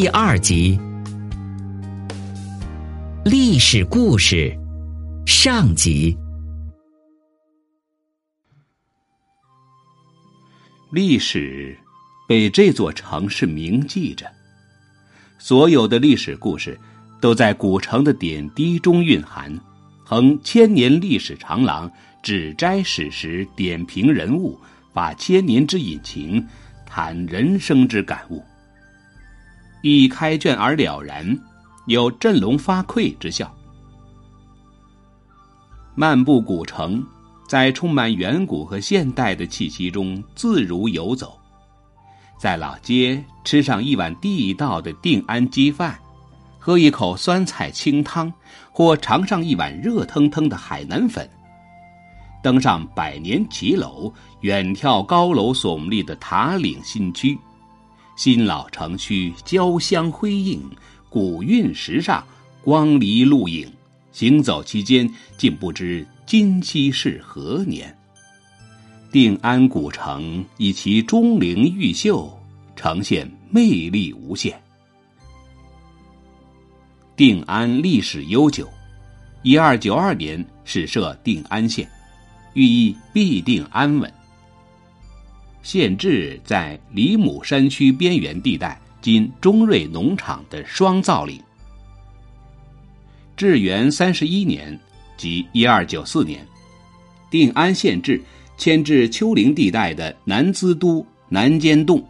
第二集，历史故事上集。历史被这座城市铭记着，所有的历史故事都在古城的点滴中蕴含。横千年历史长廊，只摘史实，点评人物，把千年之隐情，谈人生之感悟。一开卷而了然，有振聋发聩之效。漫步古城。在充满远古和现代的气息中自如游走，在老街吃上一碗地道的定安鸡饭，喝一口酸菜清汤，或尝上一碗热腾腾的海南粉，登上百年骑楼，远眺高楼耸立的塔岭新区，新老城区交相辉映，古韵时尚，光离路影。行走期间，竟不知。今夕是何年？定安古城以其钟灵毓秀，呈现魅力无限。定安历史悠久，一二九二年始设定安县，寓意必定安稳。县治在李母山区边缘地带，今中瑞农场的双灶岭。至元三十一年。即一二九四年，定安县治迁至丘陵地带的南资都南尖洞，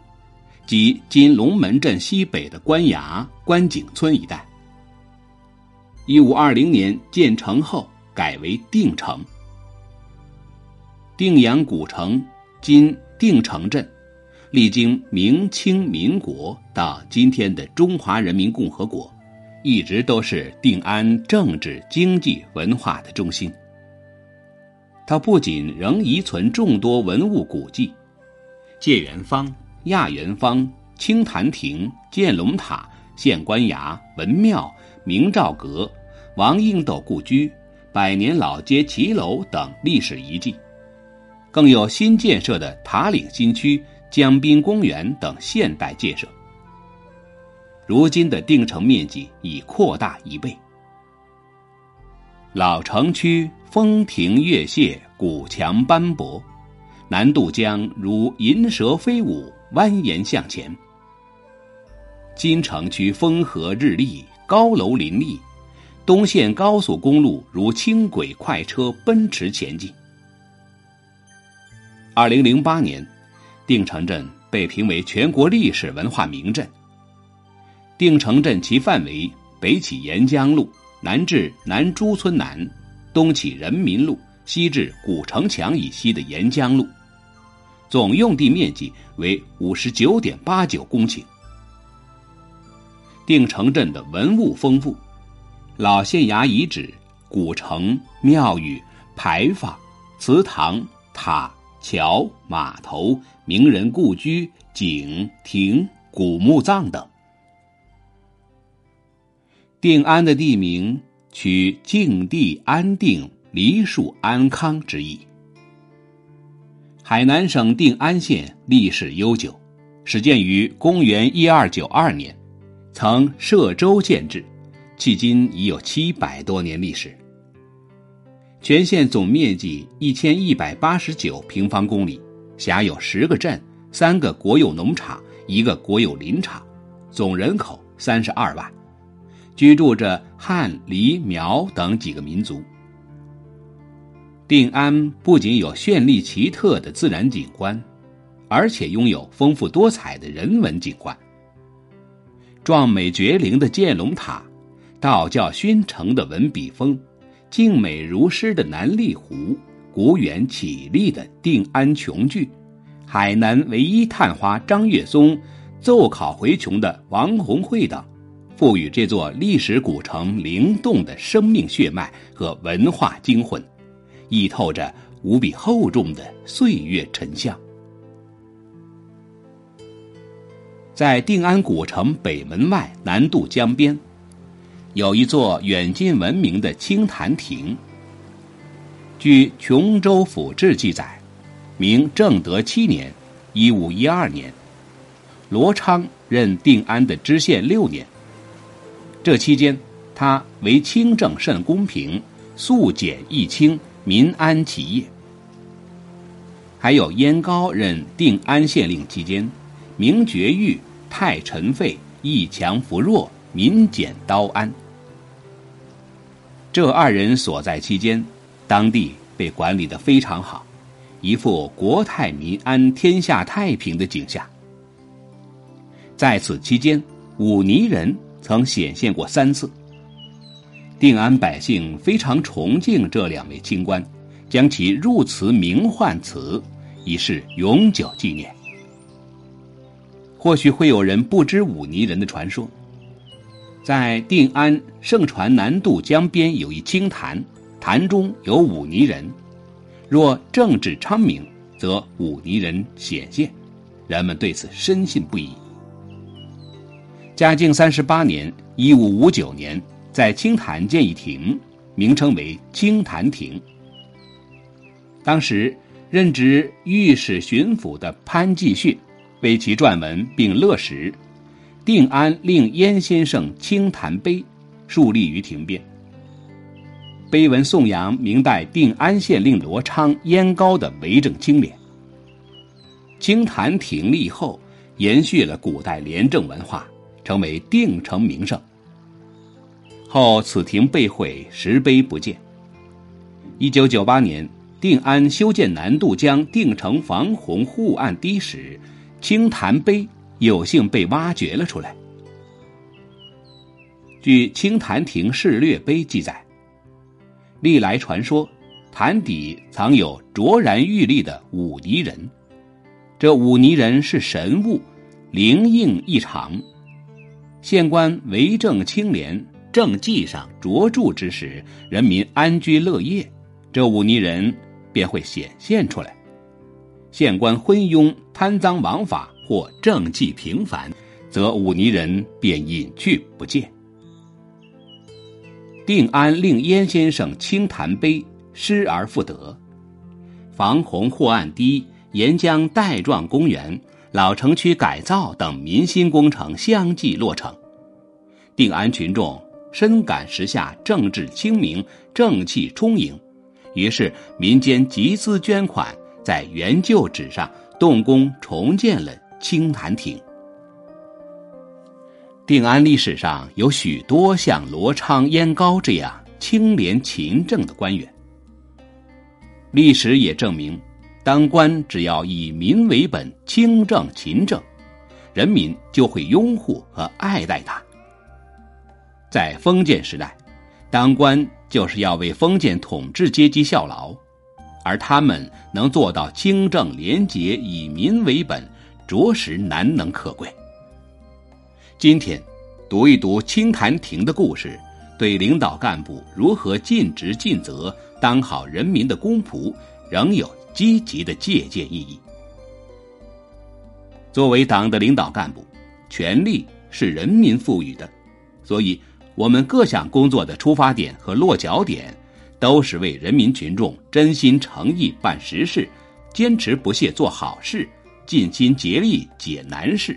即今龙门镇西北的官衙关井村一带。一五二零年建成后，改为定城。定阳古城今定城镇，历经明清民国到今天的中华人民共和国。一直都是定安政治、经济、文化的中心。它不仅仍遗存众多文物古迹，界元坊、亚元坊、清潭亭、建龙塔、县官衙、文庙、明照阁、王应斗故居、百年老街骑楼等历史遗迹，更有新建设的塔岭新区、江滨公园等现代建设。如今的定城面积已扩大一倍。老城区风亭月榭，古墙斑驳，南渡江如银蛇飞舞，蜿蜒向前。金城区风和日丽，高楼林立，东线高速公路如轻轨快车奔驰前进。二零零八年，定城镇被评为全国历史文化名镇。定城镇其范围北起沿江路，南至南朱村南，东起人民路，西至古城墙以西的沿江路，总用地面积为五十九点八九公顷。定城镇的文物丰富，老县衙遗址、古城、庙宇、牌坊、祠堂、塔、桥、码头、名人故居、井、亭、古墓葬等。定安的地名取静地安定、梨树安康之意。海南省定安县历史悠久，始建于公元一二九二年，曾设州建制，迄今已有七百多年历史。全县总面积一千一百八十九平方公里，辖有十个镇、三个国有农场、一个国有林场，总人口三十二万。居住着汉、黎、苗等几个民族。定安不仅有绚丽奇特的自然景观，而且拥有丰富多彩的人文景观。壮美绝灵的建龙塔，道教熏城的文笔峰，静美如诗的南丽湖，古远绮丽的定安琼聚，海南唯一探花张月松奏考回琼的王红会等。赋予这座历史古城灵动的生命血脉和文化精魂，溢透着无比厚重的岁月沉香。在定安古城北门外南渡江边，有一座远近闻名的清潭亭。据《琼州府志》记载，明正德七年（一五一二年），罗昌任定安的知县六年。这期间，他为清政甚公平，素简易清，民安其业。还有燕高任定安县令期间，明绝狱，太陈废，义强扶弱，民简刀安。这二人所在期间，当地被管理的非常好，一副国泰民安、天下太平的景象。在此期间，忤逆人曾显现过三次。定安百姓非常崇敬这两位清官，将其入祠名唤祠，以示永久纪念。或许会有人不知忤逆人的传说。在定安盛传南渡江边有一清潭，潭中有忤逆人，若政治昌明，则忤逆人显现，人们对此深信不疑。嘉靖三十八年（一五五九年），在清潭建一亭，名称为清潭亭。当时任职御史巡抚的潘继训为其撰文并勒石。定安令燕先生清谈碑，树立于亭边。碑文颂扬明代定安县令罗昌、燕高的为政清廉。清谈亭立后，延续了古代廉政文化，成为定城名胜。后此亭被毁，石碑不见。一九九八年，定安修建南渡江定城防洪护岸堤时，清潭碑。有幸被挖掘了出来。据清潭亭事略碑记载，历来传说潭底藏有卓然玉立的忤逆人，这忤逆人是神物，灵应异常。县官为政清廉，政绩上卓著之时，人民安居乐业，这忤逆人便会显现出来。县官昏庸、贪赃枉法。或政绩平凡，则忤逆人便隐去不见。定安令燕先生清潭碑失而复得，防洪护岸堤、沿江带状公园、老城区改造等民心工程相继落成。定安群众深感时下政治清明、正气充盈，于是民间集资捐款，在原旧址上动工重建了。清潭亭，定安历史上有许多像罗昌、燕高这样清廉勤政的官员。历史也证明，当官只要以民为本、清正勤政，人民就会拥护和爱戴他。在封建时代，当官就是要为封建统治阶级效劳，而他们能做到清正廉洁、以民为本。着实难能可贵。今天，读一读清潭亭的故事，对领导干部如何尽职尽责、当好人民的公仆，仍有积极的借鉴意义。作为党的领导干部，权力是人民赋予的，所以，我们各项工作的出发点和落脚点，都是为人民群众真心诚意办实事，坚持不懈做好事。尽心竭力解难事，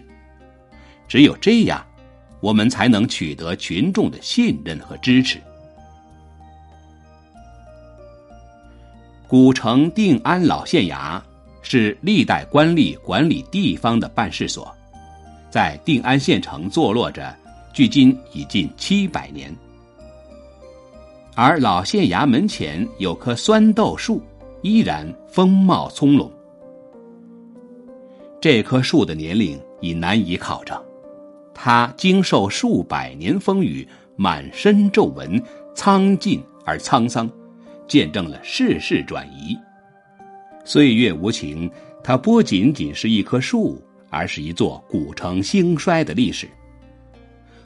只有这样，我们才能取得群众的信任和支持。古城定安老县衙是历代官吏管理地方的办事所，在定安县城坐落着，距今已近七百年。而老县衙门前有棵酸豆树，依然风貌葱茏。这棵树的年龄已难以考证，它经受数百年风雨，满身皱纹，苍劲而沧桑，见证了世事转移。岁月无情，它不仅仅是一棵树，而是一座古城兴衰的历史。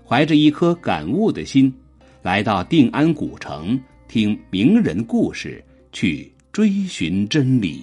怀着一颗感悟的心，来到定安古城，听名人故事，去追寻真理。